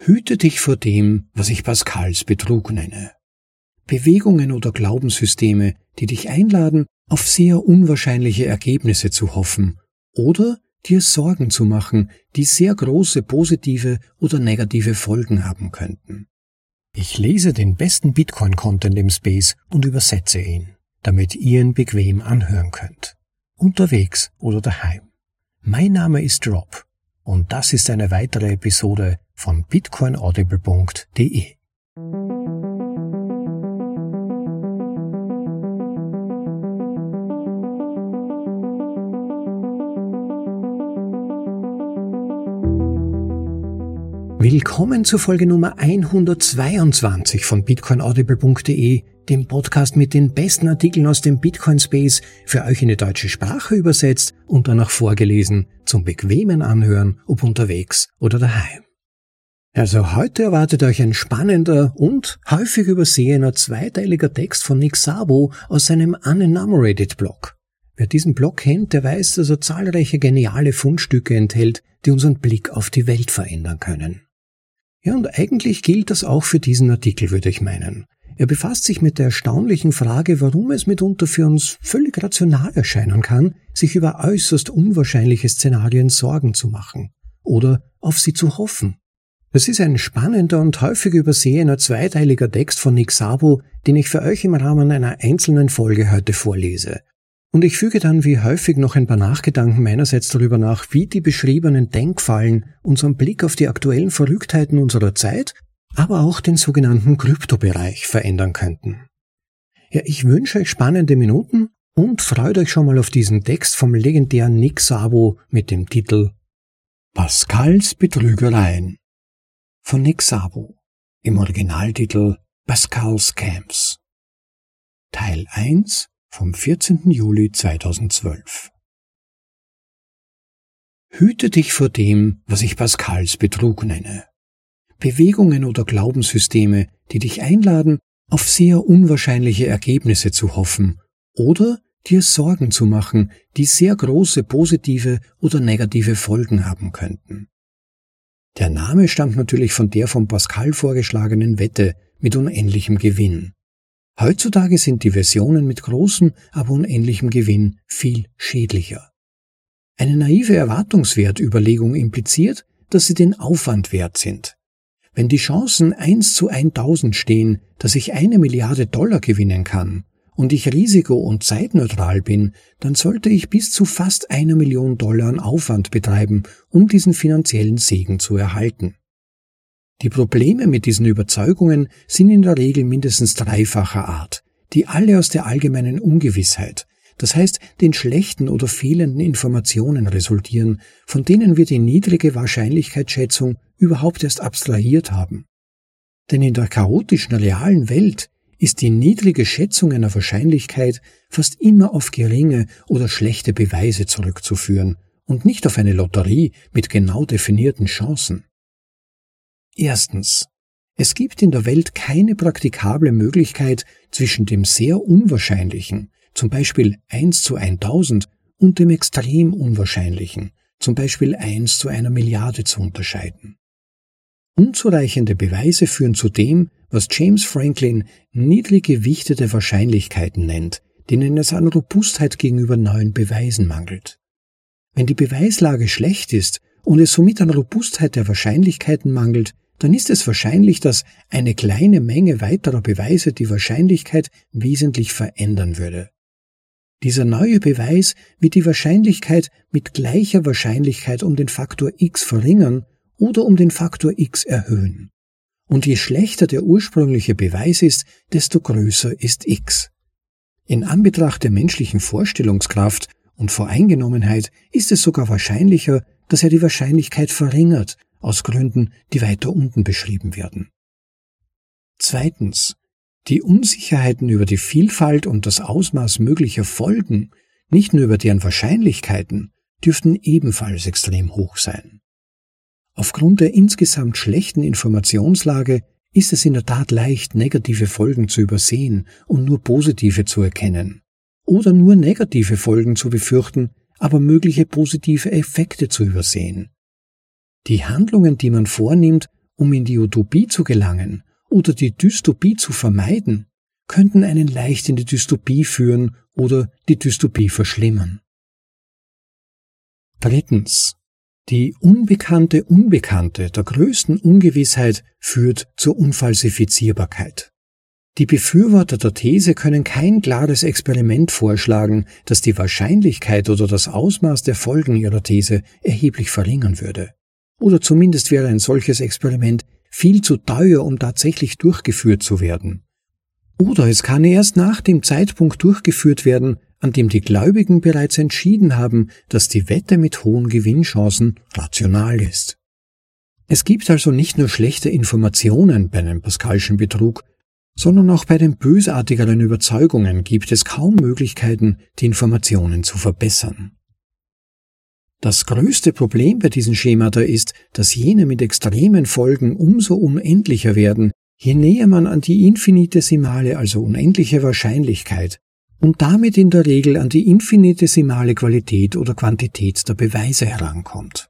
Hüte dich vor dem, was ich Pascals Betrug nenne. Bewegungen oder Glaubenssysteme, die dich einladen, auf sehr unwahrscheinliche Ergebnisse zu hoffen oder dir Sorgen zu machen, die sehr große positive oder negative Folgen haben könnten. Ich lese den besten Bitcoin-Content im Space und übersetze ihn, damit ihr ihn bequem anhören könnt. Unterwegs oder daheim. Mein Name ist Rob und das ist eine weitere Episode von bitcoinaudible.de. Willkommen zur Folge Nummer 122 von bitcoinaudible.de, dem Podcast mit den besten Artikeln aus dem Bitcoin Space, für euch in die deutsche Sprache übersetzt und danach vorgelesen, zum bequemen Anhören, ob unterwegs oder daheim. Also heute erwartet euch ein spannender und häufig übersehener zweiteiliger Text von Nick Sabo aus seinem Unenumerated Blog. Wer diesen Blog kennt, der weiß, dass er zahlreiche geniale Fundstücke enthält, die unseren Blick auf die Welt verändern können. Ja, und eigentlich gilt das auch für diesen Artikel, würde ich meinen. Er befasst sich mit der erstaunlichen Frage, warum es mitunter für uns völlig rational erscheinen kann, sich über äußerst unwahrscheinliche Szenarien Sorgen zu machen oder auf sie zu hoffen. Das ist ein spannender und häufig übersehener zweiteiliger Text von Nick Sabo, den ich für euch im Rahmen einer einzelnen Folge heute vorlese. Und ich füge dann wie häufig noch ein paar Nachgedanken meinerseits darüber nach, wie die beschriebenen Denkfallen unseren Blick auf die aktuellen Verrücktheiten unserer Zeit, aber auch den sogenannten Kryptobereich verändern könnten. Ja, ich wünsche euch spannende Minuten und freut euch schon mal auf diesen Text vom legendären Nick Sabo mit dem Titel Pascals Betrügereien von Nick Sabo im Originaltitel Pascal's Camps. Teil 1 vom 14. Juli 2012. Hüte dich vor dem, was ich Pascals Betrug nenne. Bewegungen oder Glaubenssysteme, die dich einladen, auf sehr unwahrscheinliche Ergebnisse zu hoffen oder dir Sorgen zu machen, die sehr große positive oder negative Folgen haben könnten. Der Name stammt natürlich von der von Pascal vorgeschlagenen Wette mit unendlichem Gewinn. Heutzutage sind die Versionen mit großem, aber unendlichem Gewinn viel schädlicher. Eine naive Erwartungswertüberlegung impliziert, dass sie den Aufwand wert sind. Wenn die Chancen 1 zu 1000 stehen, dass ich eine Milliarde Dollar gewinnen kann und ich risiko- und zeitneutral bin, dann sollte ich bis zu fast einer Million Dollar an Aufwand betreiben, um diesen finanziellen Segen zu erhalten. Die Probleme mit diesen Überzeugungen sind in der Regel mindestens dreifacher Art, die alle aus der allgemeinen Ungewissheit, das heißt den schlechten oder fehlenden Informationen resultieren, von denen wir die niedrige Wahrscheinlichkeitsschätzung überhaupt erst abstrahiert haben. Denn in der chaotischen realen Welt ist die niedrige Schätzung einer Wahrscheinlichkeit fast immer auf geringe oder schlechte Beweise zurückzuführen und nicht auf eine Lotterie mit genau definierten Chancen. Erstens. Es gibt in der Welt keine praktikable Möglichkeit zwischen dem sehr unwahrscheinlichen, zum Beispiel 1 zu 1000, und dem extrem unwahrscheinlichen, zum Beispiel 1 zu einer Milliarde zu unterscheiden. Unzureichende Beweise führen zu dem, was James Franklin niedrig gewichtete Wahrscheinlichkeiten nennt, denen es an Robustheit gegenüber neuen Beweisen mangelt. Wenn die Beweislage schlecht ist und es somit an Robustheit der Wahrscheinlichkeiten mangelt, dann ist es wahrscheinlich, dass eine kleine Menge weiterer Beweise die Wahrscheinlichkeit wesentlich verändern würde. Dieser neue Beweis wird die Wahrscheinlichkeit mit gleicher Wahrscheinlichkeit um den Faktor x verringern oder um den Faktor x erhöhen. Und je schlechter der ursprüngliche Beweis ist, desto größer ist x. In Anbetracht der menschlichen Vorstellungskraft und Voreingenommenheit ist es sogar wahrscheinlicher, dass er die Wahrscheinlichkeit verringert aus Gründen, die weiter unten beschrieben werden. Zweitens. Die Unsicherheiten über die Vielfalt und das Ausmaß möglicher Folgen, nicht nur über deren Wahrscheinlichkeiten, dürften ebenfalls extrem hoch sein. Aufgrund der insgesamt schlechten Informationslage ist es in der Tat leicht, negative Folgen zu übersehen und nur positive zu erkennen. Oder nur negative Folgen zu befürchten, aber mögliche positive Effekte zu übersehen. Die Handlungen, die man vornimmt, um in die Utopie zu gelangen oder die Dystopie zu vermeiden, könnten einen leicht in die Dystopie führen oder die Dystopie verschlimmern. Drittens. Die unbekannte Unbekannte der größten Ungewissheit führt zur Unfalsifizierbarkeit. Die Befürworter der These können kein klares Experiment vorschlagen, das die Wahrscheinlichkeit oder das Ausmaß der Folgen ihrer These erheblich verringern würde. Oder zumindest wäre ein solches Experiment viel zu teuer, um tatsächlich durchgeführt zu werden. Oder es kann erst nach dem Zeitpunkt durchgeführt werden, an dem die Gläubigen bereits entschieden haben, dass die Wette mit hohen Gewinnchancen rational ist. Es gibt also nicht nur schlechte Informationen bei einem Pascalschen Betrug, sondern auch bei den bösartigeren Überzeugungen gibt es kaum Möglichkeiten, die Informationen zu verbessern. Das größte Problem bei diesen Schemata ist, dass jene mit extremen Folgen umso unendlicher werden, je näher man an die infinitesimale, also unendliche Wahrscheinlichkeit und damit in der Regel an die infinitesimale Qualität oder Quantität der Beweise herankommt.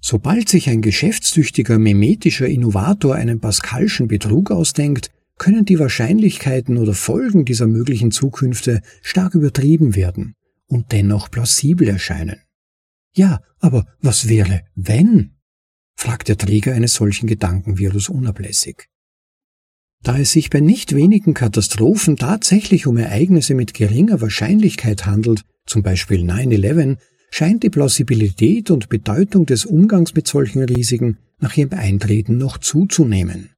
Sobald sich ein geschäftstüchtiger memetischer Innovator einen Pascalschen Betrug ausdenkt, können die Wahrscheinlichkeiten oder Folgen dieser möglichen Zukünfte stark übertrieben werden und dennoch plausibel erscheinen. Ja, aber was wäre, wenn? fragt der Träger eines solchen Gedankenvirus unablässig. Da es sich bei nicht wenigen Katastrophen tatsächlich um Ereignisse mit geringer Wahrscheinlichkeit handelt, zum Beispiel 9-11, scheint die Plausibilität und Bedeutung des Umgangs mit solchen Risiken nach ihrem Eintreten noch zuzunehmen.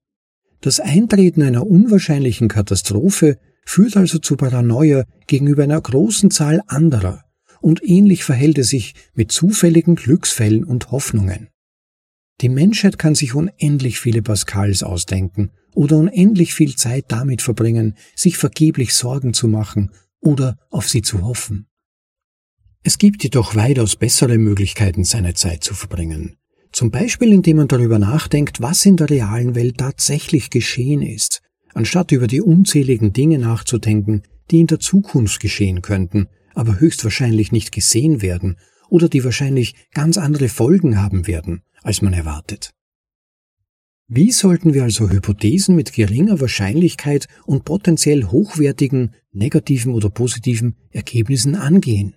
Das Eintreten einer unwahrscheinlichen Katastrophe führt also zu Paranoia gegenüber einer großen Zahl anderer, und ähnlich verhält es sich mit zufälligen Glücksfällen und Hoffnungen. Die Menschheit kann sich unendlich viele Pascals ausdenken oder unendlich viel Zeit damit verbringen, sich vergeblich Sorgen zu machen oder auf sie zu hoffen. Es gibt jedoch weitaus bessere Möglichkeiten, seine Zeit zu verbringen. Zum Beispiel indem man darüber nachdenkt, was in der realen Welt tatsächlich geschehen ist, anstatt über die unzähligen Dinge nachzudenken, die in der Zukunft geschehen könnten, aber höchstwahrscheinlich nicht gesehen werden oder die wahrscheinlich ganz andere Folgen haben werden, als man erwartet. Wie sollten wir also Hypothesen mit geringer Wahrscheinlichkeit und potenziell hochwertigen, negativen oder positiven Ergebnissen angehen?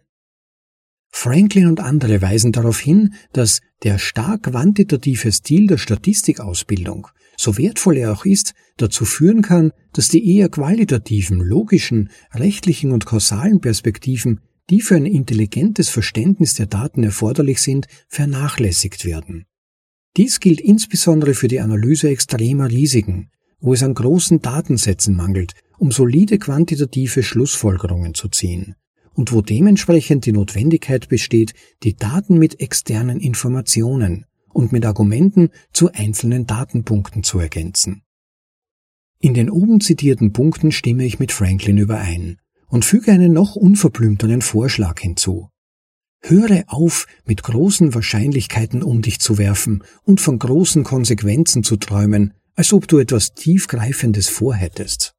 Franklin und andere weisen darauf hin, dass der stark quantitative Stil der Statistikausbildung, so wertvoll er auch ist, dazu führen kann, dass die eher qualitativen, logischen, rechtlichen und kausalen Perspektiven, die für ein intelligentes Verständnis der Daten erforderlich sind, vernachlässigt werden. Dies gilt insbesondere für die Analyse extremer Risiken, wo es an großen Datensätzen mangelt, um solide quantitative Schlussfolgerungen zu ziehen und wo dementsprechend die Notwendigkeit besteht, die Daten mit externen Informationen und mit Argumenten zu einzelnen Datenpunkten zu ergänzen. In den oben zitierten Punkten stimme ich mit Franklin überein und füge einen noch unverblümteren Vorschlag hinzu. Höre auf, mit großen Wahrscheinlichkeiten um dich zu werfen und von großen Konsequenzen zu träumen, als ob du etwas tiefgreifendes vorhättest.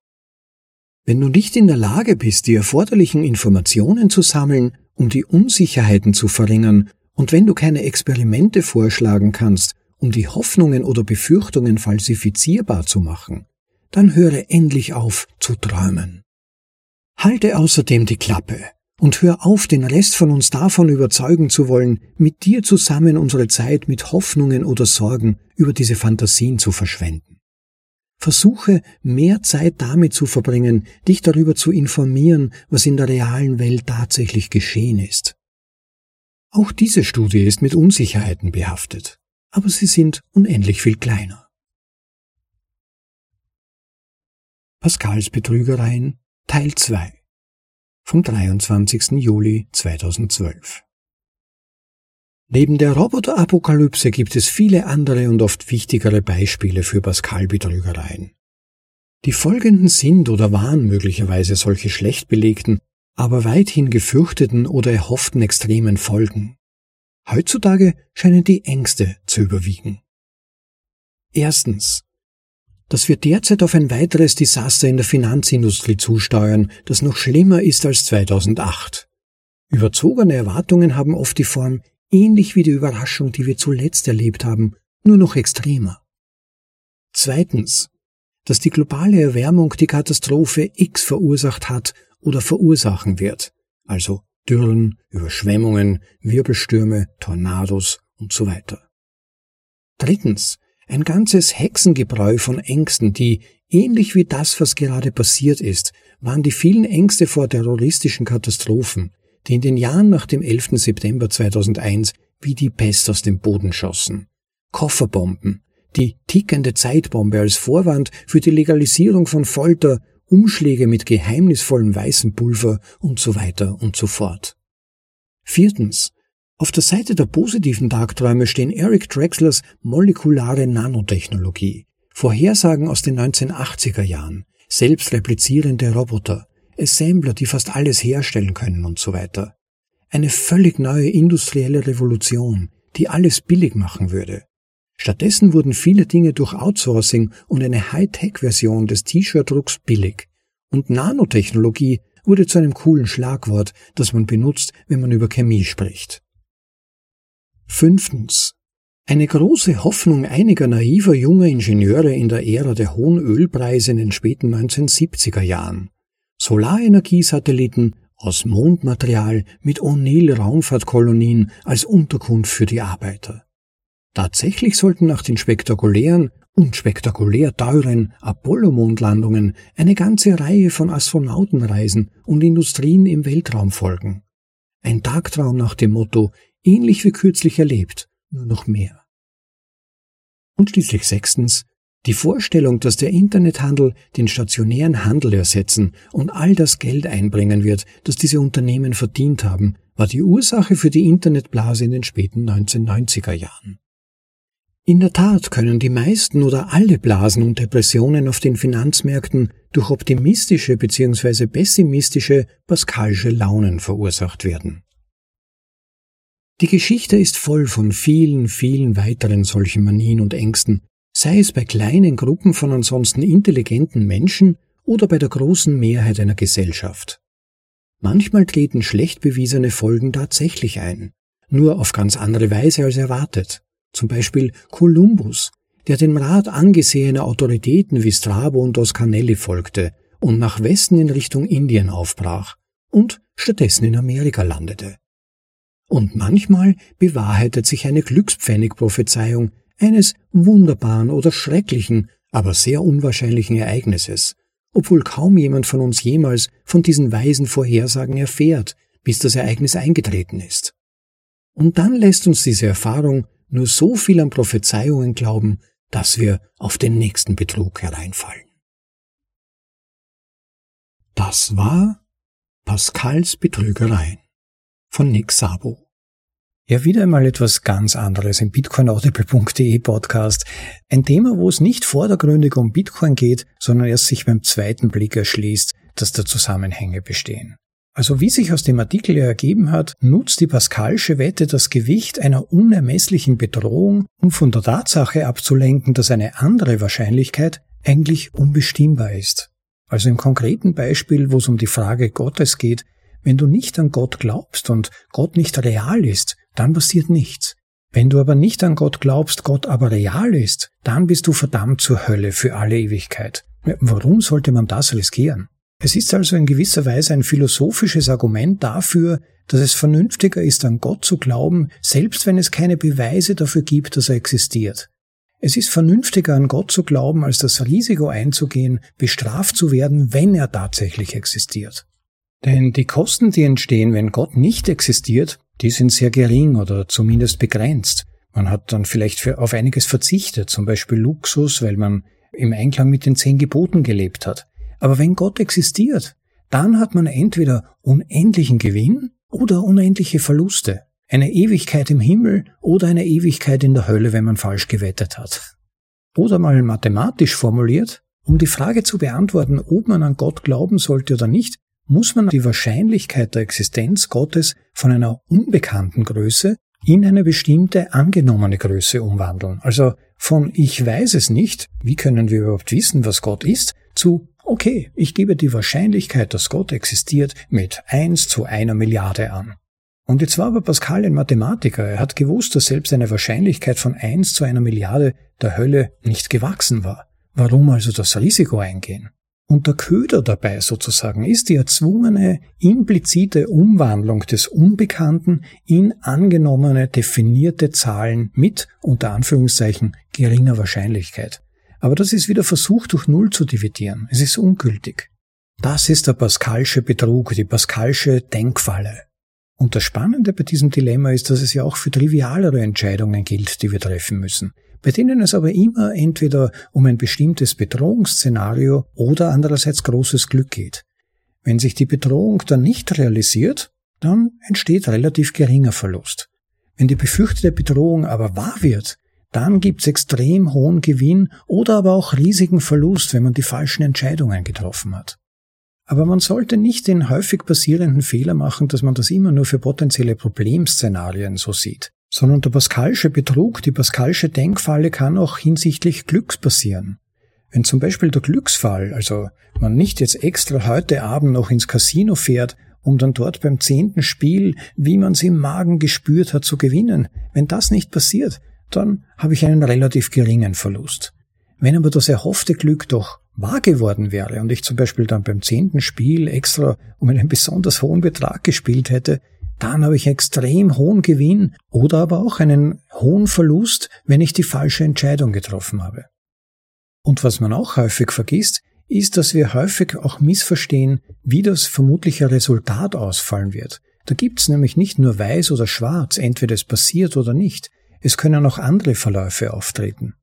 Wenn du nicht in der Lage bist, die erforderlichen Informationen zu sammeln, um die Unsicherheiten zu verringern, und wenn du keine Experimente vorschlagen kannst, um die Hoffnungen oder Befürchtungen falsifizierbar zu machen, dann höre endlich auf zu träumen. Halte außerdem die Klappe und hör auf, den Rest von uns davon überzeugen zu wollen, mit dir zusammen unsere Zeit mit Hoffnungen oder Sorgen über diese Fantasien zu verschwenden. Versuche mehr Zeit damit zu verbringen, dich darüber zu informieren, was in der realen Welt tatsächlich geschehen ist. Auch diese Studie ist mit Unsicherheiten behaftet, aber sie sind unendlich viel kleiner. Pascals Betrügereien Teil 2 vom 23. Juli 2012 Neben der Roboterapokalypse gibt es viele andere und oft wichtigere Beispiele für Pascal-Betrügereien. Die folgenden sind oder waren möglicherweise solche schlecht belegten, aber weithin gefürchteten oder erhofften extremen Folgen. Heutzutage scheinen die Ängste zu überwiegen. Erstens dass wir derzeit auf ein weiteres Desaster in der Finanzindustrie zusteuern, das noch schlimmer ist als 2008. Überzogene Erwartungen haben oft die Form, ähnlich wie die Überraschung, die wir zuletzt erlebt haben, nur noch extremer. Zweitens, dass die globale Erwärmung die Katastrophe X verursacht hat oder verursachen wird, also Dürren, Überschwemmungen, Wirbelstürme, Tornados und so weiter. Drittens, ein ganzes Hexengebräu von Ängsten, die, ähnlich wie das, was gerade passiert ist, waren die vielen Ängste vor terroristischen Katastrophen, die in den Jahren nach dem 11. September 2001 wie die Pest aus dem Boden schossen. Kofferbomben, die tickende Zeitbombe als Vorwand für die Legalisierung von Folter, Umschläge mit geheimnisvollem weißem Pulver und so weiter und so fort. Viertens, auf der Seite der positiven Tagträume stehen Eric Drexlers molekulare Nanotechnologie, Vorhersagen aus den 1980er Jahren, selbstreplizierende Roboter, Assembler, die fast alles herstellen können und so weiter. Eine völlig neue industrielle Revolution, die alles billig machen würde. Stattdessen wurden viele Dinge durch Outsourcing und eine Hightech-Version des T-Shirt-Drucks billig. Und Nanotechnologie wurde zu einem coolen Schlagwort, das man benutzt, wenn man über Chemie spricht. Fünftens. Eine große Hoffnung einiger naiver junger Ingenieure in der Ära der hohen Ölpreise in den späten 1970er Jahren. Solarenergiesatelliten aus Mondmaterial mit O'Neill-Raumfahrtkolonien als Unterkunft für die Arbeiter. Tatsächlich sollten nach den spektakulären und spektakulär teuren Apollo-Mondlandungen eine ganze Reihe von Astronautenreisen und Industrien im Weltraum folgen. Ein Tagtraum nach dem Motto ähnlich wie kürzlich erlebt, nur noch mehr. Und schließlich sechstens, die Vorstellung, dass der Internethandel den stationären Handel ersetzen und all das Geld einbringen wird, das diese Unternehmen verdient haben, war die Ursache für die Internetblase in den späten 1990er Jahren. In der Tat können die meisten oder alle Blasen und Depressionen auf den Finanzmärkten durch optimistische bzw. pessimistische Pascalsche Launen verursacht werden. Die Geschichte ist voll von vielen, vielen weiteren solchen Manien und Ängsten, sei es bei kleinen Gruppen von ansonsten intelligenten Menschen oder bei der großen Mehrheit einer Gesellschaft. Manchmal treten schlecht bewiesene Folgen tatsächlich ein, nur auf ganz andere Weise als erwartet. Zum Beispiel Kolumbus, der dem Rat angesehener Autoritäten wie Strabo und Oscanelli folgte und nach Westen in Richtung Indien aufbrach und stattdessen in Amerika landete. Und manchmal bewahrheitet sich eine Glückspfennig-Prophezeiung eines wunderbaren oder schrecklichen, aber sehr unwahrscheinlichen Ereignisses, obwohl kaum jemand von uns jemals von diesen weisen Vorhersagen erfährt, bis das Ereignis eingetreten ist. Und dann lässt uns diese Erfahrung nur so viel an Prophezeiungen glauben, dass wir auf den nächsten Betrug hereinfallen. Das war Pascals Betrügereien von Nick Sabo. Ja, wieder einmal etwas ganz anderes im bitcoinaudible.de Podcast. Ein Thema, wo es nicht vordergründig um Bitcoin geht, sondern erst sich beim zweiten Blick erschließt, dass da Zusammenhänge bestehen. Also wie sich aus dem Artikel ergeben hat, nutzt die Pascalsche Wette das Gewicht einer unermesslichen Bedrohung, um von der Tatsache abzulenken, dass eine andere Wahrscheinlichkeit eigentlich unbestimmbar ist. Also im konkreten Beispiel, wo es um die Frage Gottes geht, wenn du nicht an Gott glaubst und Gott nicht real ist, dann passiert nichts. Wenn du aber nicht an Gott glaubst, Gott aber real ist, dann bist du verdammt zur Hölle für alle Ewigkeit. Warum sollte man das riskieren? Es ist also in gewisser Weise ein philosophisches Argument dafür, dass es vernünftiger ist, an Gott zu glauben, selbst wenn es keine Beweise dafür gibt, dass er existiert. Es ist vernünftiger, an Gott zu glauben, als das Risiko einzugehen, bestraft zu werden, wenn er tatsächlich existiert. Denn die Kosten, die entstehen, wenn Gott nicht existiert, die sind sehr gering oder zumindest begrenzt. Man hat dann vielleicht auf einiges verzichtet, zum Beispiel Luxus, weil man im Einklang mit den zehn Geboten gelebt hat. Aber wenn Gott existiert, dann hat man entweder unendlichen Gewinn oder unendliche Verluste. Eine Ewigkeit im Himmel oder eine Ewigkeit in der Hölle, wenn man falsch gewettet hat. Oder mal mathematisch formuliert, um die Frage zu beantworten, ob man an Gott glauben sollte oder nicht, muss man die Wahrscheinlichkeit der Existenz Gottes von einer unbekannten Größe in eine bestimmte angenommene Größe umwandeln. Also von ich weiß es nicht, wie können wir überhaupt wissen, was Gott ist, zu okay, ich gebe die Wahrscheinlichkeit, dass Gott existiert, mit eins zu einer Milliarde an. Und jetzt war aber Pascal ein Mathematiker. Er hat gewusst, dass selbst eine Wahrscheinlichkeit von eins zu einer Milliarde der Hölle nicht gewachsen war. Warum also das Risiko eingehen? Und der Köder dabei sozusagen ist die erzwungene, implizite Umwandlung des Unbekannten in angenommene, definierte Zahlen mit, unter Anführungszeichen, geringer Wahrscheinlichkeit. Aber das ist wieder versucht durch Null zu dividieren. Es ist ungültig. Das ist der Pascalsche Betrug, die Pascalsche Denkfalle. Und das Spannende bei diesem Dilemma ist, dass es ja auch für trivialere Entscheidungen gilt, die wir treffen müssen, bei denen es aber immer entweder um ein bestimmtes Bedrohungsszenario oder andererseits großes Glück geht. Wenn sich die Bedrohung dann nicht realisiert, dann entsteht relativ geringer Verlust. Wenn die befürchtete Bedrohung aber wahr wird, dann gibt's extrem hohen Gewinn oder aber auch riesigen Verlust, wenn man die falschen Entscheidungen getroffen hat. Aber man sollte nicht den häufig passierenden Fehler machen, dass man das immer nur für potenzielle Problemszenarien so sieht, sondern der Pascalsche Betrug, die Pascalsche Denkfalle kann auch hinsichtlich Glücks passieren. Wenn zum Beispiel der Glücksfall, also man nicht jetzt extra heute Abend noch ins Casino fährt, um dann dort beim zehnten Spiel, wie man es im Magen gespürt hat, zu gewinnen, wenn das nicht passiert, dann habe ich einen relativ geringen Verlust. Wenn aber das erhoffte Glück doch wahr geworden wäre und ich zum Beispiel dann beim zehnten Spiel extra um einen besonders hohen Betrag gespielt hätte, dann habe ich extrem hohen Gewinn oder aber auch einen hohen Verlust, wenn ich die falsche Entscheidung getroffen habe. Und was man auch häufig vergisst, ist, dass wir häufig auch missverstehen, wie das vermutliche Resultat ausfallen wird. Da gibt's nämlich nicht nur weiß oder schwarz, entweder es passiert oder nicht. Es können auch andere Verläufe auftreten.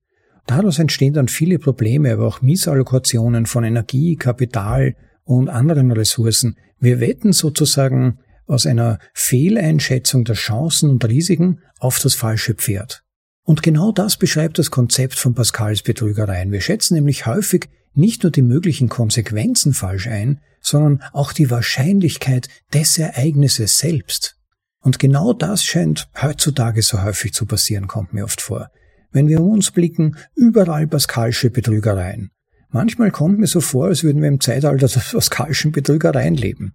Daraus entstehen dann viele Probleme, aber auch Missallokationen von Energie, Kapital und anderen Ressourcen. Wir wetten sozusagen aus einer Fehleinschätzung der Chancen und Risiken auf das falsche Pferd. Und genau das beschreibt das Konzept von Pascals Betrügereien. Wir schätzen nämlich häufig nicht nur die möglichen Konsequenzen falsch ein, sondern auch die Wahrscheinlichkeit des Ereignisses selbst. Und genau das scheint heutzutage so häufig zu passieren, kommt mir oft vor. Wenn wir um uns blicken, überall Pascalsche Betrügereien. Manchmal kommt mir so vor, als würden wir im Zeitalter der Pascalschen Betrügereien leben.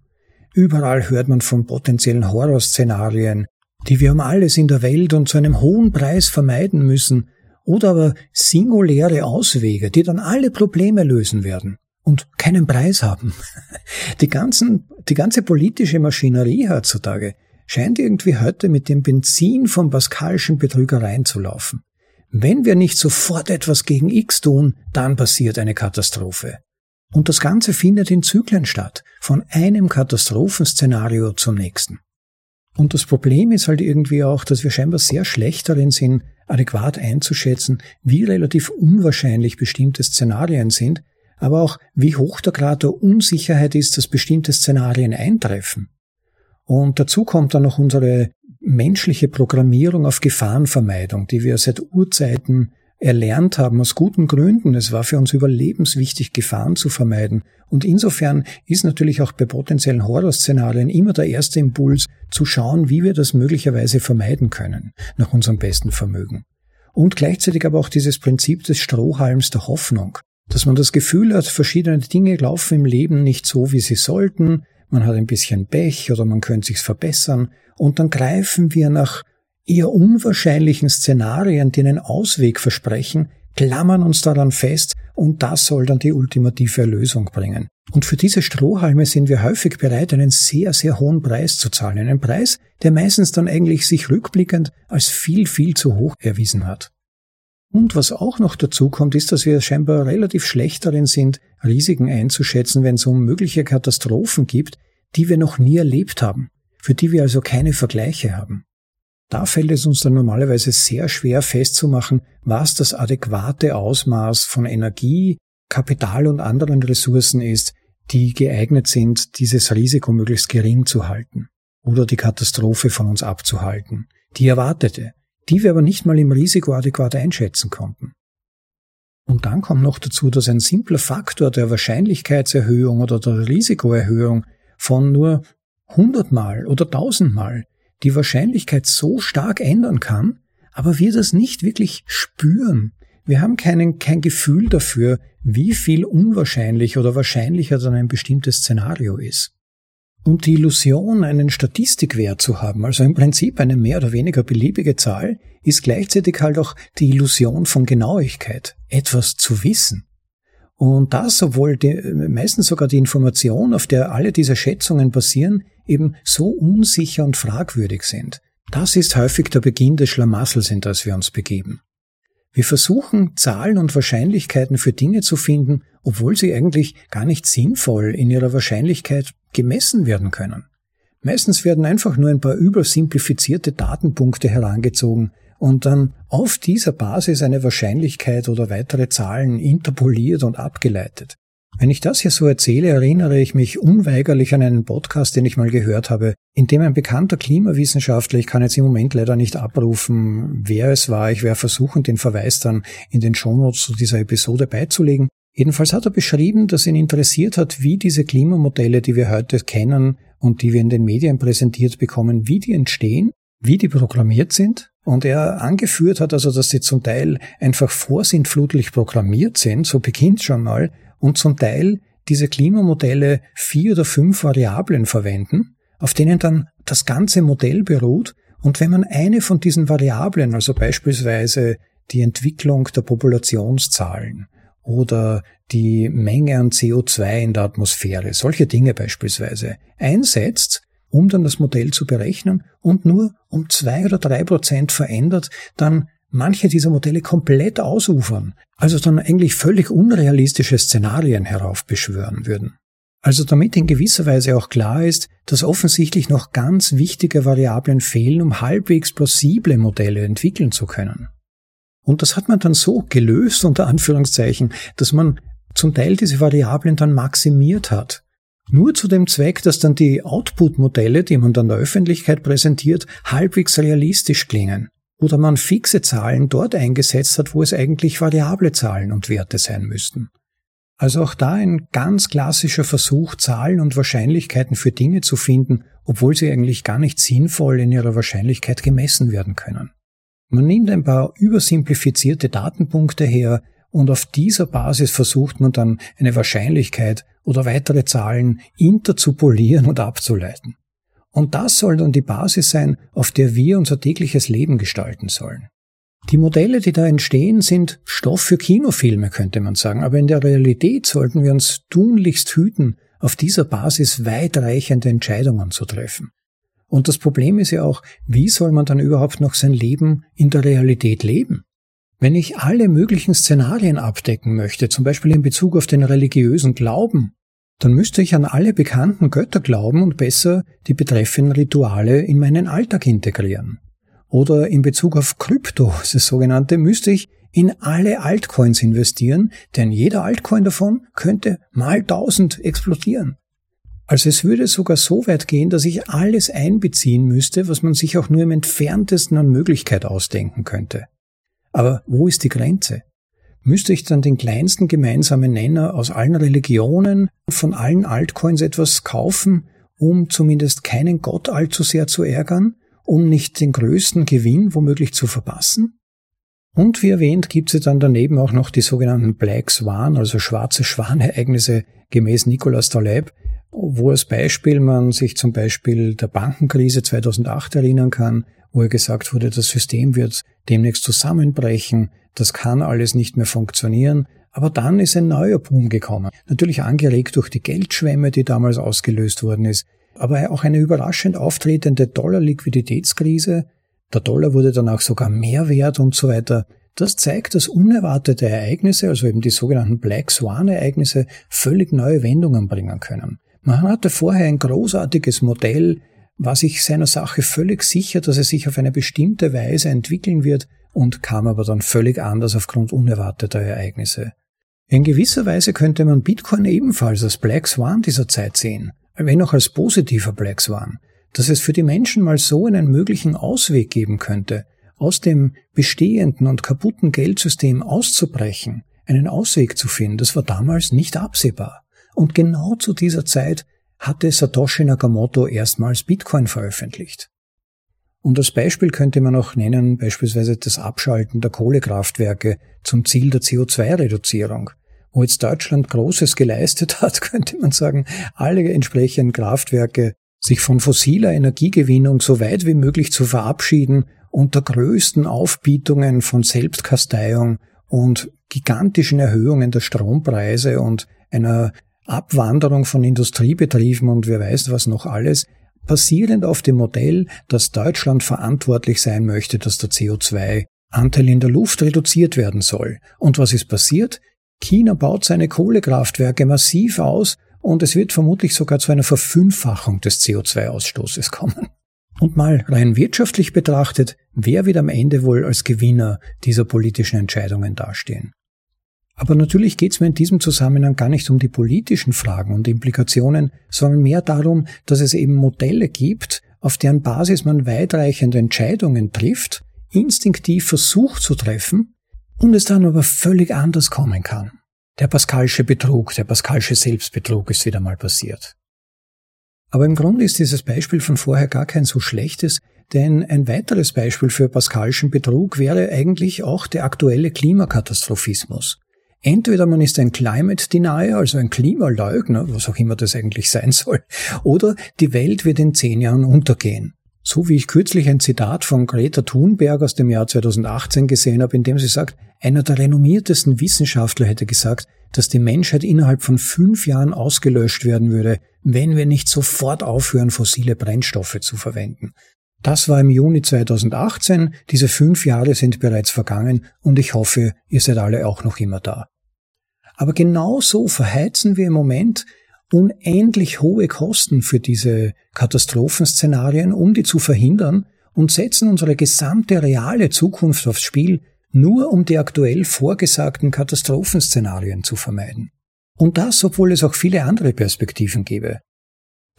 Überall hört man von potenziellen Horrorszenarien, die wir um alles in der Welt und zu einem hohen Preis vermeiden müssen, oder aber singuläre Auswege, die dann alle Probleme lösen werden und keinen Preis haben. Die, ganzen, die ganze politische Maschinerie heutzutage scheint irgendwie heute mit dem Benzin von pascalischen Betrügereien zu laufen. Wenn wir nicht sofort etwas gegen X tun, dann passiert eine Katastrophe. Und das Ganze findet in Zyklen statt, von einem Katastrophenszenario zum nächsten. Und das Problem ist halt irgendwie auch, dass wir scheinbar sehr schlecht darin sind, adäquat einzuschätzen, wie relativ unwahrscheinlich bestimmte Szenarien sind, aber auch wie hoch der Grad der Unsicherheit ist, dass bestimmte Szenarien eintreffen. Und dazu kommt dann noch unsere menschliche Programmierung auf Gefahrenvermeidung, die wir seit Urzeiten erlernt haben, aus guten Gründen. Es war für uns überlebenswichtig, Gefahren zu vermeiden. Und insofern ist natürlich auch bei potenziellen Horrorszenarien immer der erste Impuls, zu schauen, wie wir das möglicherweise vermeiden können, nach unserem besten Vermögen. Und gleichzeitig aber auch dieses Prinzip des Strohhalms der Hoffnung, dass man das Gefühl hat, verschiedene Dinge laufen im Leben nicht so, wie sie sollten, man hat ein bisschen Pech oder man könnte sich's verbessern und dann greifen wir nach eher unwahrscheinlichen Szenarien, die einen Ausweg versprechen, klammern uns daran fest und das soll dann die ultimative Erlösung bringen. Und für diese Strohhalme sind wir häufig bereit, einen sehr, sehr hohen Preis zu zahlen. Einen Preis, der meistens dann eigentlich sich rückblickend als viel, viel zu hoch erwiesen hat. Und was auch noch dazu kommt, ist, dass wir scheinbar relativ schlecht darin sind, Risiken einzuschätzen, wenn es um mögliche Katastrophen gibt, die wir noch nie erlebt haben, für die wir also keine Vergleiche haben. Da fällt es uns dann normalerweise sehr schwer festzumachen, was das adäquate Ausmaß von Energie, Kapital und anderen Ressourcen ist, die geeignet sind, dieses Risiko möglichst gering zu halten oder die Katastrophe von uns abzuhalten, die erwartete, die wir aber nicht mal im Risiko adäquat einschätzen konnten. Und dann kommt noch dazu, dass ein simpler Faktor der Wahrscheinlichkeitserhöhung oder der Risikoerhöhung von nur hundertmal oder tausendmal die Wahrscheinlichkeit so stark ändern kann, aber wir das nicht wirklich spüren. Wir haben keinen, kein Gefühl dafür, wie viel unwahrscheinlich oder wahrscheinlicher dann ein bestimmtes Szenario ist. Und die Illusion, einen Statistikwert zu haben, also im Prinzip eine mehr oder weniger beliebige Zahl, ist gleichzeitig halt auch die Illusion von Genauigkeit, etwas zu wissen. Und das, obwohl die, meistens sogar die Information, auf der alle diese Schätzungen basieren, eben so unsicher und fragwürdig sind. Das ist häufig der Beginn des Schlamassels, in das wir uns begeben. Wir versuchen, Zahlen und Wahrscheinlichkeiten für Dinge zu finden, obwohl sie eigentlich gar nicht sinnvoll in ihrer Wahrscheinlichkeit gemessen werden können. Meistens werden einfach nur ein paar übersimplifizierte Datenpunkte herangezogen und dann auf dieser Basis eine Wahrscheinlichkeit oder weitere Zahlen interpoliert und abgeleitet. Wenn ich das hier so erzähle, erinnere ich mich unweigerlich an einen Podcast, den ich mal gehört habe, in dem ein bekannter Klimawissenschaftler, ich kann jetzt im Moment leider nicht abrufen, wer es war, ich werde versuchen, den Verweis dann in den Shownotes zu dieser Episode beizulegen. Jedenfalls hat er beschrieben, dass ihn interessiert hat, wie diese Klimamodelle, die wir heute kennen und die wir in den Medien präsentiert bekommen, wie die entstehen, wie die programmiert sind und er angeführt hat also, dass sie zum Teil einfach vorsintflutlich programmiert sind, so beginnt schon mal, und zum Teil diese Klimamodelle vier oder fünf Variablen verwenden, auf denen dann das ganze Modell beruht. Und wenn man eine von diesen Variablen, also beispielsweise die Entwicklung der Populationszahlen oder die Menge an CO2 in der Atmosphäre, solche Dinge beispielsweise, einsetzt, um dann das Modell zu berechnen und nur um zwei oder drei Prozent verändert, dann manche dieser Modelle komplett ausufern, also dann eigentlich völlig unrealistische Szenarien heraufbeschwören würden. Also damit in gewisser Weise auch klar ist, dass offensichtlich noch ganz wichtige Variablen fehlen, um halbwegs plausible Modelle entwickeln zu können. Und das hat man dann so gelöst, unter Anführungszeichen, dass man zum Teil diese Variablen dann maximiert hat. Nur zu dem Zweck, dass dann die Output-Modelle, die man dann der Öffentlichkeit präsentiert, halbwegs realistisch klingen oder man fixe Zahlen dort eingesetzt hat, wo es eigentlich variable Zahlen und Werte sein müssten. Also auch da ein ganz klassischer Versuch, Zahlen und Wahrscheinlichkeiten für Dinge zu finden, obwohl sie eigentlich gar nicht sinnvoll in ihrer Wahrscheinlichkeit gemessen werden können. Man nimmt ein paar übersimplifizierte Datenpunkte her und auf dieser Basis versucht man dann eine Wahrscheinlichkeit oder weitere Zahlen interzupolieren und abzuleiten. Und das soll dann die Basis sein, auf der wir unser tägliches Leben gestalten sollen. Die Modelle, die da entstehen, sind Stoff für Kinofilme, könnte man sagen, aber in der Realität sollten wir uns tunlichst hüten, auf dieser Basis weitreichende Entscheidungen zu treffen. Und das Problem ist ja auch, wie soll man dann überhaupt noch sein Leben in der Realität leben? Wenn ich alle möglichen Szenarien abdecken möchte, zum Beispiel in Bezug auf den religiösen Glauben, dann müsste ich an alle bekannten Götter glauben und besser die betreffenden Rituale in meinen Alltag integrieren. Oder in Bezug auf Krypto, das sogenannte, müsste ich in alle Altcoins investieren, denn jeder Altcoin davon könnte mal 1000 explodieren. Also es würde sogar so weit gehen, dass ich alles einbeziehen müsste, was man sich auch nur im entferntesten an Möglichkeit ausdenken könnte. Aber wo ist die Grenze? Müsste ich dann den kleinsten gemeinsamen Nenner aus allen Religionen, von allen Altcoins etwas kaufen, um zumindest keinen Gott allzu sehr zu ärgern, um nicht den größten Gewinn womöglich zu verpassen? Und wie erwähnt, gibt es dann daneben auch noch die sogenannten Black Swan, also schwarze Schwanereignisse gemäß Nicolas Taleb, wo als Beispiel man sich zum Beispiel der Bankenkrise 2008 erinnern kann, wo er gesagt wurde, das System wird demnächst zusammenbrechen, das kann alles nicht mehr funktionieren. Aber dann ist ein neuer Boom gekommen. Natürlich angeregt durch die Geldschwemme, die damals ausgelöst worden ist, aber auch eine überraschend auftretende Dollar-Liquiditätskrise. Der Dollar wurde dann auch sogar mehr wert und so weiter. Das zeigt, dass unerwartete Ereignisse, also eben die sogenannten Black Swan-Ereignisse, völlig neue Wendungen bringen können. Man hatte vorher ein großartiges Modell, war sich seiner Sache völlig sicher, dass es sich auf eine bestimmte Weise entwickeln wird und kam aber dann völlig anders aufgrund unerwarteter Ereignisse. In gewisser Weise könnte man Bitcoin ebenfalls als Black Swan dieser Zeit sehen, wenn auch als positiver Black Swan, dass es für die Menschen mal so einen möglichen Ausweg geben könnte, aus dem bestehenden und kaputten Geldsystem auszubrechen, einen Ausweg zu finden, das war damals nicht absehbar. Und genau zu dieser Zeit hatte Satoshi Nakamoto erstmals Bitcoin veröffentlicht. Und als Beispiel könnte man auch nennen beispielsweise das Abschalten der Kohlekraftwerke zum Ziel der CO2-Reduzierung. Wo jetzt Deutschland Großes geleistet hat, könnte man sagen, alle entsprechenden Kraftwerke sich von fossiler Energiegewinnung so weit wie möglich zu verabschieden unter größten Aufbietungen von Selbstkasteiung und gigantischen Erhöhungen der Strompreise und einer Abwanderung von Industriebetrieben und wer weiß was noch alles, basierend auf dem Modell, dass Deutschland verantwortlich sein möchte, dass der CO2-Anteil in der Luft reduziert werden soll. Und was ist passiert? China baut seine Kohlekraftwerke massiv aus und es wird vermutlich sogar zu einer Verfünffachung des CO2-Ausstoßes kommen. Und mal rein wirtschaftlich betrachtet, wer wird am Ende wohl als Gewinner dieser politischen Entscheidungen dastehen? Aber natürlich geht es mir in diesem Zusammenhang gar nicht um die politischen Fragen und Implikationen, sondern mehr darum, dass es eben Modelle gibt, auf deren Basis man weitreichende Entscheidungen trifft, instinktiv versucht zu treffen und es dann aber völlig anders kommen kann. Der Pascalsche Betrug, der Pascalsche Selbstbetrug ist wieder mal passiert. Aber im Grunde ist dieses Beispiel von vorher gar kein so schlechtes, denn ein weiteres Beispiel für Pascalschen Betrug wäre eigentlich auch der aktuelle Klimakatastrophismus. Entweder man ist ein Climate Denier, also ein Klimaleugner, was auch immer das eigentlich sein soll, oder die Welt wird in zehn Jahren untergehen. So wie ich kürzlich ein Zitat von Greta Thunberg aus dem Jahr 2018 gesehen habe, in dem sie sagt, einer der renommiertesten Wissenschaftler hätte gesagt, dass die Menschheit innerhalb von fünf Jahren ausgelöscht werden würde, wenn wir nicht sofort aufhören, fossile Brennstoffe zu verwenden. Das war im Juni 2018, diese fünf Jahre sind bereits vergangen und ich hoffe, ihr seid alle auch noch immer da. Aber genau so verheizen wir im Moment unendlich hohe Kosten für diese Katastrophenszenarien, um die zu verhindern und setzen unsere gesamte reale Zukunft aufs Spiel, nur um die aktuell vorgesagten Katastrophenszenarien zu vermeiden. Und das, obwohl es auch viele andere Perspektiven gäbe.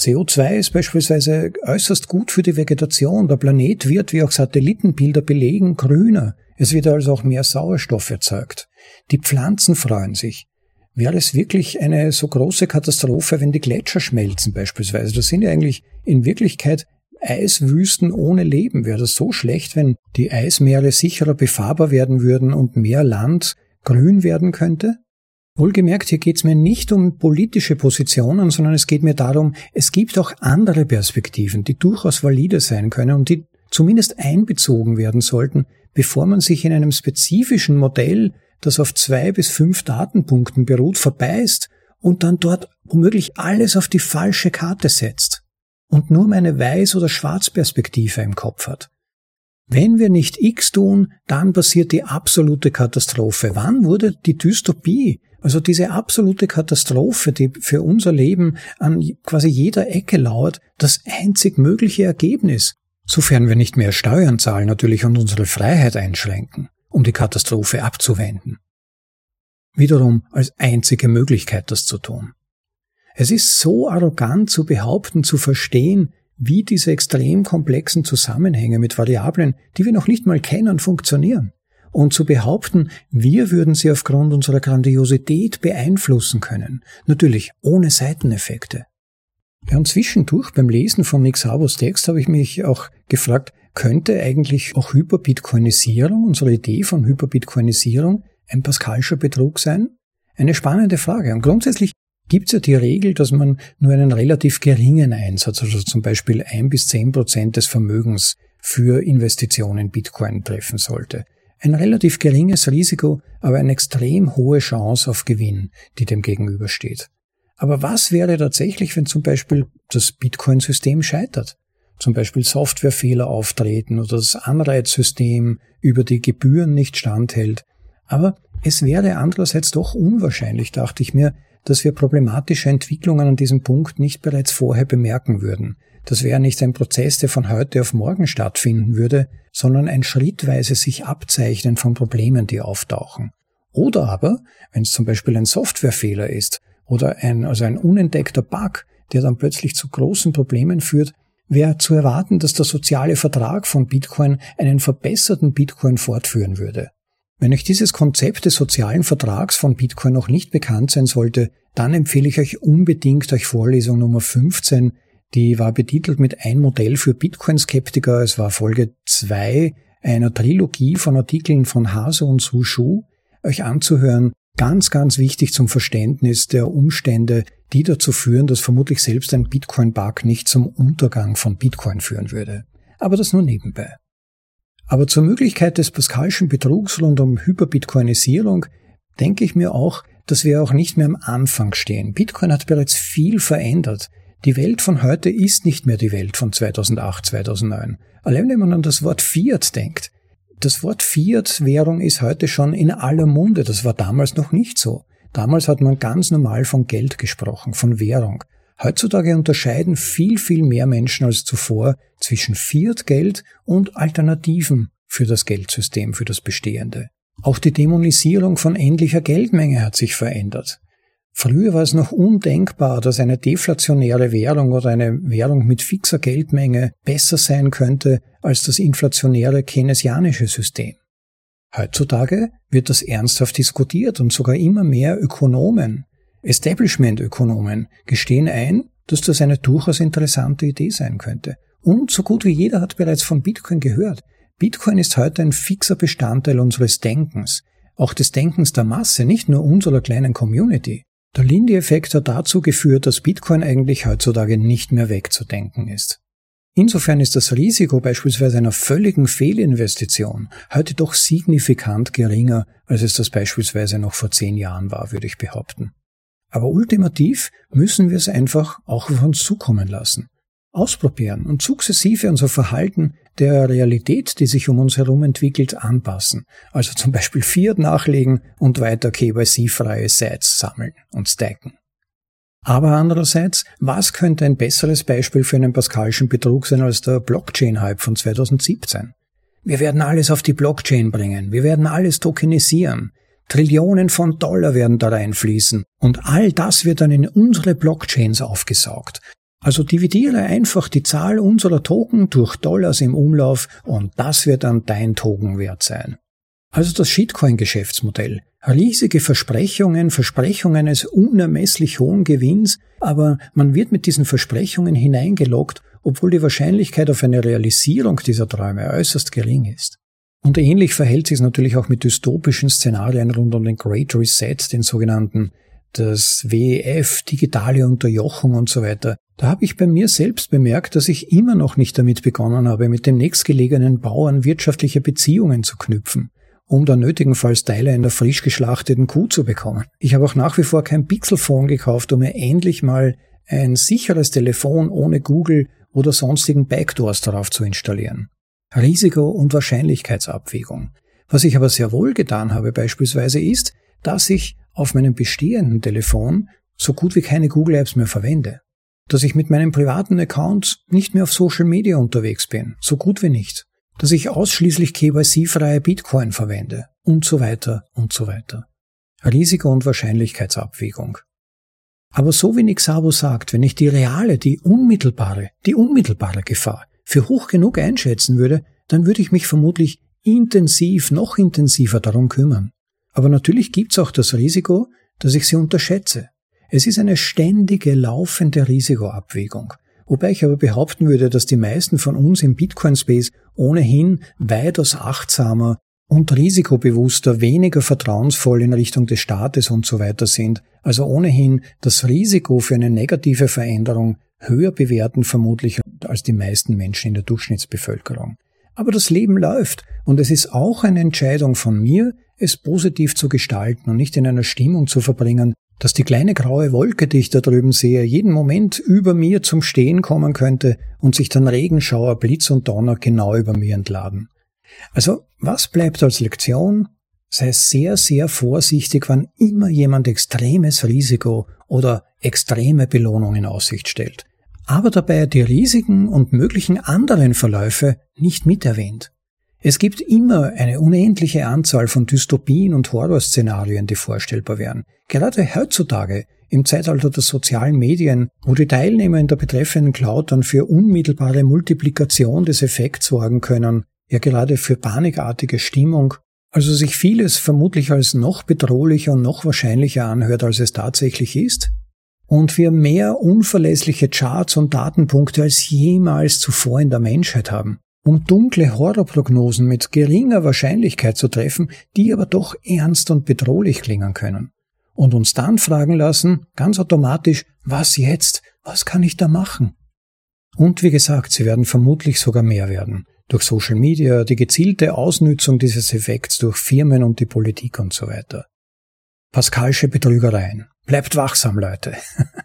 CO2 ist beispielsweise äußerst gut für die Vegetation. Der Planet wird, wie auch Satellitenbilder belegen, grüner. Es wird also auch mehr Sauerstoff erzeugt. Die Pflanzen freuen sich. Wäre es wirklich eine so große Katastrophe, wenn die Gletscher schmelzen beispielsweise? Das sind ja eigentlich in Wirklichkeit Eiswüsten ohne Leben. Wäre das so schlecht, wenn die Eismeere sicherer befahrbar werden würden und mehr Land grün werden könnte? Wohlgemerkt, hier geht es mir nicht um politische Positionen, sondern es geht mir darum, es gibt auch andere Perspektiven, die durchaus valide sein können und die zumindest einbezogen werden sollten, bevor man sich in einem spezifischen Modell, das auf zwei bis fünf Datenpunkten beruht, verbeißt und dann dort womöglich alles auf die falsche Karte setzt und nur meine Weiß- oder Schwarzperspektive im Kopf hat. Wenn wir nicht X tun, dann passiert die absolute Katastrophe. Wann wurde die Dystopie, also diese absolute Katastrophe, die für unser Leben an quasi jeder Ecke lauert, das einzig mögliche Ergebnis? Sofern wir nicht mehr Steuern zahlen natürlich und unsere Freiheit einschränken, um die Katastrophe abzuwenden. Wiederum als einzige Möglichkeit, das zu tun. Es ist so arrogant zu behaupten, zu verstehen, wie diese extrem komplexen Zusammenhänge mit Variablen, die wir noch nicht mal kennen, funktionieren. Und zu behaupten, wir würden sie aufgrund unserer Grandiosität beeinflussen können. Natürlich ohne Seiteneffekte. Ja, und zwischendurch beim Lesen von Nick Sabos Text habe ich mich auch gefragt, könnte eigentlich auch Hyperbitcoinisierung, unsere Idee von Hyperbitcoinisierung, ein Pascalscher Betrug sein? Eine spannende Frage. Und grundsätzlich gibt es ja die Regel, dass man nur einen relativ geringen Einsatz, also zum Beispiel ein bis zehn Prozent des Vermögens für Investitionen in Bitcoin treffen sollte. Ein relativ geringes Risiko, aber eine extrem hohe Chance auf Gewinn, die dem gegenübersteht. Aber was wäre tatsächlich, wenn zum Beispiel das Bitcoin-System scheitert? Zum Beispiel Softwarefehler auftreten oder das Anreizsystem über die Gebühren nicht standhält. Aber es wäre andererseits doch unwahrscheinlich, dachte ich mir, dass wir problematische Entwicklungen an diesem Punkt nicht bereits vorher bemerken würden. Das wäre nicht ein Prozess, der von heute auf morgen stattfinden würde, sondern ein schrittweise sich abzeichnen von Problemen, die auftauchen. Oder aber, wenn es zum Beispiel ein Softwarefehler ist oder ein, also ein unentdeckter Bug, der dann plötzlich zu großen Problemen führt, wäre zu erwarten, dass der soziale Vertrag von Bitcoin einen verbesserten Bitcoin fortführen würde. Wenn euch dieses Konzept des sozialen Vertrags von Bitcoin noch nicht bekannt sein sollte, dann empfehle ich euch unbedingt euch Vorlesung Nummer 15. Die war betitelt mit ein Modell für Bitcoin-Skeptiker. Es war Folge 2 einer Trilogie von Artikeln von Hase und Su Shu, euch anzuhören. Ganz, ganz wichtig zum Verständnis der Umstände, die dazu führen, dass vermutlich selbst ein Bitcoin-Bug nicht zum Untergang von Bitcoin führen würde. Aber das nur nebenbei. Aber zur Möglichkeit des Pascalschen Betrugs rund um Hyperbitcoinisierung denke ich mir auch, dass wir auch nicht mehr am Anfang stehen. Bitcoin hat bereits viel verändert. Die Welt von heute ist nicht mehr die Welt von 2008, 2009. Allein wenn man an das Wort Fiat denkt. Das Wort Fiat-Währung ist heute schon in aller Munde. Das war damals noch nicht so. Damals hat man ganz normal von Geld gesprochen, von Währung. Heutzutage unterscheiden viel, viel mehr Menschen als zuvor zwischen Fiat-Geld und Alternativen für das Geldsystem, für das Bestehende. Auch die Dämonisierung von endlicher Geldmenge hat sich verändert. Früher war es noch undenkbar, dass eine deflationäre Währung oder eine Währung mit fixer Geldmenge besser sein könnte als das inflationäre keynesianische System. Heutzutage wird das ernsthaft diskutiert und sogar immer mehr Ökonomen, Establishment-Ökonomen gestehen ein, dass das eine durchaus interessante Idee sein könnte. Und so gut wie jeder hat bereits von Bitcoin gehört. Bitcoin ist heute ein fixer Bestandteil unseres Denkens, auch des Denkens der Masse, nicht nur unserer kleinen Community. Der Lindy-Effekt hat dazu geführt, dass Bitcoin eigentlich heutzutage nicht mehr wegzudenken ist. Insofern ist das Risiko beispielsweise einer völligen Fehlinvestition heute doch signifikant geringer, als es das beispielsweise noch vor zehn Jahren war, würde ich behaupten. Aber ultimativ müssen wir es einfach auch auf uns zukommen lassen ausprobieren und sukzessive unser Verhalten der Realität, die sich um uns herum entwickelt, anpassen. Also zum Beispiel Fiat nachlegen und weiter KYC-freie Sets sammeln und stacken. Aber andererseits, was könnte ein besseres Beispiel für einen pascalischen Betrug sein als der Blockchain-Hype von 2017? Wir werden alles auf die Blockchain bringen, wir werden alles tokenisieren, Trillionen von Dollar werden da reinfließen und all das wird dann in unsere Blockchains aufgesaugt. Also dividiere einfach die Zahl unserer Token durch Dollars im Umlauf und das wird dann dein Tokenwert sein. Also das Shitcoin-Geschäftsmodell. Riesige Versprechungen, Versprechungen eines unermesslich hohen Gewinns, aber man wird mit diesen Versprechungen hineingelockt, obwohl die Wahrscheinlichkeit auf eine Realisierung dieser Träume äußerst gering ist. Und ähnlich verhält sich es natürlich auch mit dystopischen Szenarien rund um den Great Reset, den sogenannten das WEF, digitale Unterjochung und so weiter. Da habe ich bei mir selbst bemerkt, dass ich immer noch nicht damit begonnen habe, mit den nächstgelegenen Bauern wirtschaftliche Beziehungen zu knüpfen, um dann nötigenfalls Teile einer frisch geschlachteten Kuh zu bekommen. Ich habe auch nach wie vor kein Pixelphone gekauft, um mir endlich mal ein sicheres Telefon ohne Google oder sonstigen Backdoors darauf zu installieren. Risiko- und Wahrscheinlichkeitsabwägung. Was ich aber sehr wohl getan habe beispielsweise ist, dass ich auf meinem bestehenden Telefon so gut wie keine Google Apps mehr verwende dass ich mit meinem privaten Account nicht mehr auf Social Media unterwegs bin, so gut wie nicht, dass ich ausschließlich KYC-freie Bitcoin verwende und so weiter und so weiter. Risiko- und Wahrscheinlichkeitsabwägung. Aber so wie Nixabo sagt, wenn ich die reale, die unmittelbare, die unmittelbare Gefahr für hoch genug einschätzen würde, dann würde ich mich vermutlich intensiv, noch intensiver darum kümmern. Aber natürlich gibt's auch das Risiko, dass ich sie unterschätze, es ist eine ständige laufende Risikoabwägung. Wobei ich aber behaupten würde, dass die meisten von uns im Bitcoin-Space ohnehin weitaus achtsamer und risikobewusster, weniger vertrauensvoll in Richtung des Staates und so weiter sind, also ohnehin das Risiko für eine negative Veränderung höher bewerten vermutlich als die meisten Menschen in der Durchschnittsbevölkerung. Aber das Leben läuft und es ist auch eine Entscheidung von mir, es positiv zu gestalten und nicht in einer Stimmung zu verbringen, dass die kleine graue Wolke, die ich da drüben sehe, jeden Moment über mir zum Stehen kommen könnte und sich dann Regenschauer, Blitz und Donner genau über mir entladen. Also, was bleibt als Lektion? Sei sehr, sehr vorsichtig, wann immer jemand extremes Risiko oder extreme Belohnung in Aussicht stellt, aber dabei die Risiken und möglichen anderen Verläufe nicht miterwähnt. Es gibt immer eine unendliche Anzahl von Dystopien und Horrorszenarien, die vorstellbar wären. Gerade heutzutage, im Zeitalter der sozialen Medien, wo die Teilnehmer in der betreffenden Cloud dann für unmittelbare Multiplikation des Effekts sorgen können, ja gerade für panikartige Stimmung, also sich vieles vermutlich als noch bedrohlicher und noch wahrscheinlicher anhört, als es tatsächlich ist, und wir mehr unverlässliche Charts und Datenpunkte als jemals zuvor in der Menschheit haben um dunkle Horrorprognosen mit geringer Wahrscheinlichkeit zu treffen, die aber doch ernst und bedrohlich klingen können. Und uns dann fragen lassen, ganz automatisch, was jetzt? Was kann ich da machen? Und wie gesagt, sie werden vermutlich sogar mehr werden. durch Social Media, die gezielte Ausnützung dieses Effekts durch Firmen und die Politik und so weiter. Pascalsche Betrügereien. Bleibt wachsam, Leute.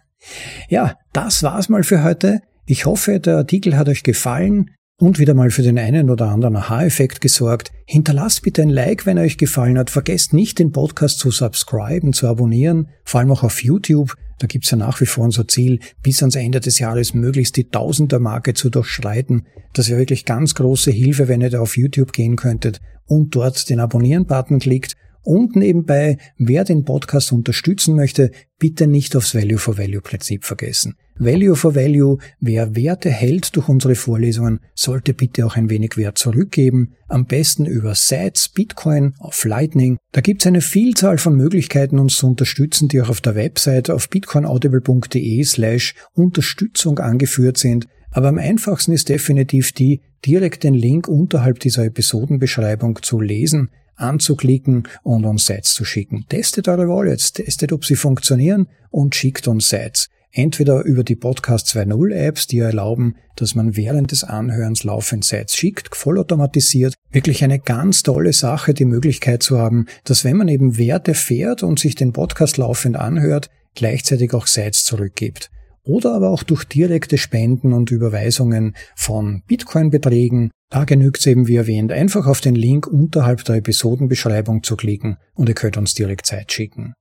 ja, das war's mal für heute. Ich hoffe, der Artikel hat euch gefallen und wieder mal für den einen oder anderen Aha-Effekt gesorgt. Hinterlasst bitte ein Like, wenn er euch gefallen hat. Vergesst nicht, den Podcast zu subscriben, zu abonnieren, vor allem auch auf YouTube. Da gibt's ja nach wie vor unser Ziel, bis ans Ende des Jahres möglichst die Tausender-Marke zu durchschreiten. Das wäre wirklich ganz große Hilfe, wenn ihr da auf YouTube gehen könntet und dort den Abonnieren-Button klickt und nebenbei, wer den Podcast unterstützen möchte, bitte nicht aufs Value for Value Prinzip vergessen. Value for Value, wer Werte hält durch unsere Vorlesungen, sollte bitte auch ein wenig Wert zurückgeben. Am besten über Sites, Bitcoin, auf Lightning. Da gibt es eine Vielzahl von Möglichkeiten, uns zu unterstützen, die auch auf der Website auf bitcoinaudible.de slash Unterstützung angeführt sind. Aber am einfachsten ist definitiv die, direkt den Link unterhalb dieser Episodenbeschreibung zu lesen anzuklicken und uns Sites zu schicken. Testet eure Wallets, testet, ob sie funktionieren und schickt uns Sites. Entweder über die Podcast 2.0 Apps, die erlauben, dass man während des Anhörens laufend Sites schickt, vollautomatisiert. Wirklich eine ganz tolle Sache, die Möglichkeit zu haben, dass wenn man eben Werte fährt und sich den Podcast laufend anhört, gleichzeitig auch Sites zurückgibt oder aber auch durch direkte Spenden und Überweisungen von Bitcoin-Beträgen. Da genügt es eben wie erwähnt, einfach auf den Link unterhalb der Episodenbeschreibung zu klicken und ihr könnt uns direkt Zeit schicken.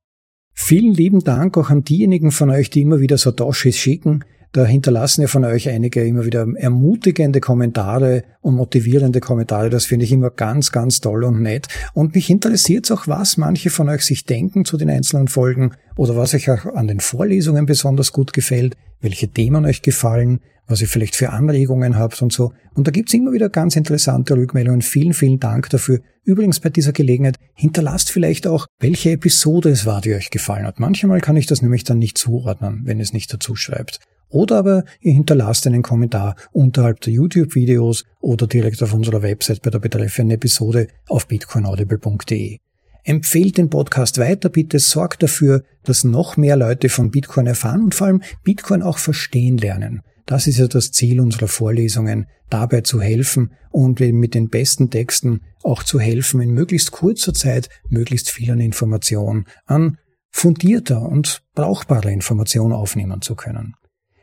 Vielen lieben Dank auch an diejenigen von euch, die immer wieder Satoshis schicken. Da hinterlassen ja von euch einige immer wieder ermutigende Kommentare und motivierende Kommentare. Das finde ich immer ganz, ganz toll und nett. Und mich interessiert auch, was manche von euch sich denken zu den einzelnen Folgen oder was euch auch an den Vorlesungen besonders gut gefällt, welche Themen euch gefallen, was ihr vielleicht für Anregungen habt und so. Und da gibt's immer wieder ganz interessante Rückmeldungen. Vielen, vielen Dank dafür. Übrigens bei dieser Gelegenheit hinterlasst vielleicht auch, welche Episode es war, die euch gefallen hat. Manchmal kann ich das nämlich dann nicht zuordnen, wenn es nicht dazu schreibt. Oder aber ihr hinterlasst einen Kommentar unterhalb der YouTube-Videos oder direkt auf unserer Website bei der betreffenden Episode auf bitcoinaudible.de. Empfehlt den Podcast weiter, bitte sorgt dafür, dass noch mehr Leute von Bitcoin erfahren und vor allem Bitcoin auch verstehen lernen. Das ist ja das Ziel unserer Vorlesungen, dabei zu helfen und mit den besten Texten auch zu helfen, in möglichst kurzer Zeit möglichst viel an Information, an fundierter und brauchbarer Information aufnehmen zu können.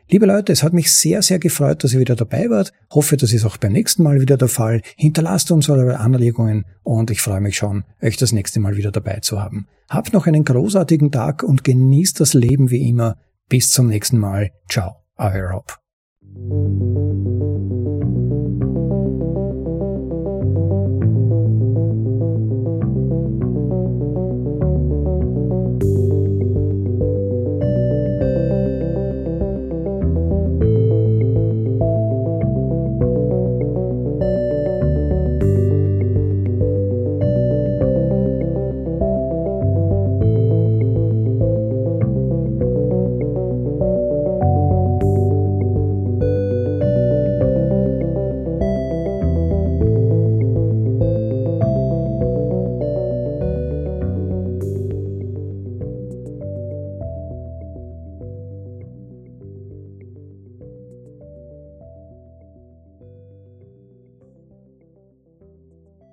Liebe Leute, es hat mich sehr, sehr gefreut, dass ihr wieder dabei wart. Hoffe, das ist auch beim nächsten Mal wieder der Fall. Hinterlasst uns eure Anregungen und ich freue mich schon, euch das nächste Mal wieder dabei zu haben. Habt noch einen großartigen Tag und genießt das Leben wie immer. Bis zum nächsten Mal. Ciao, euer Rob.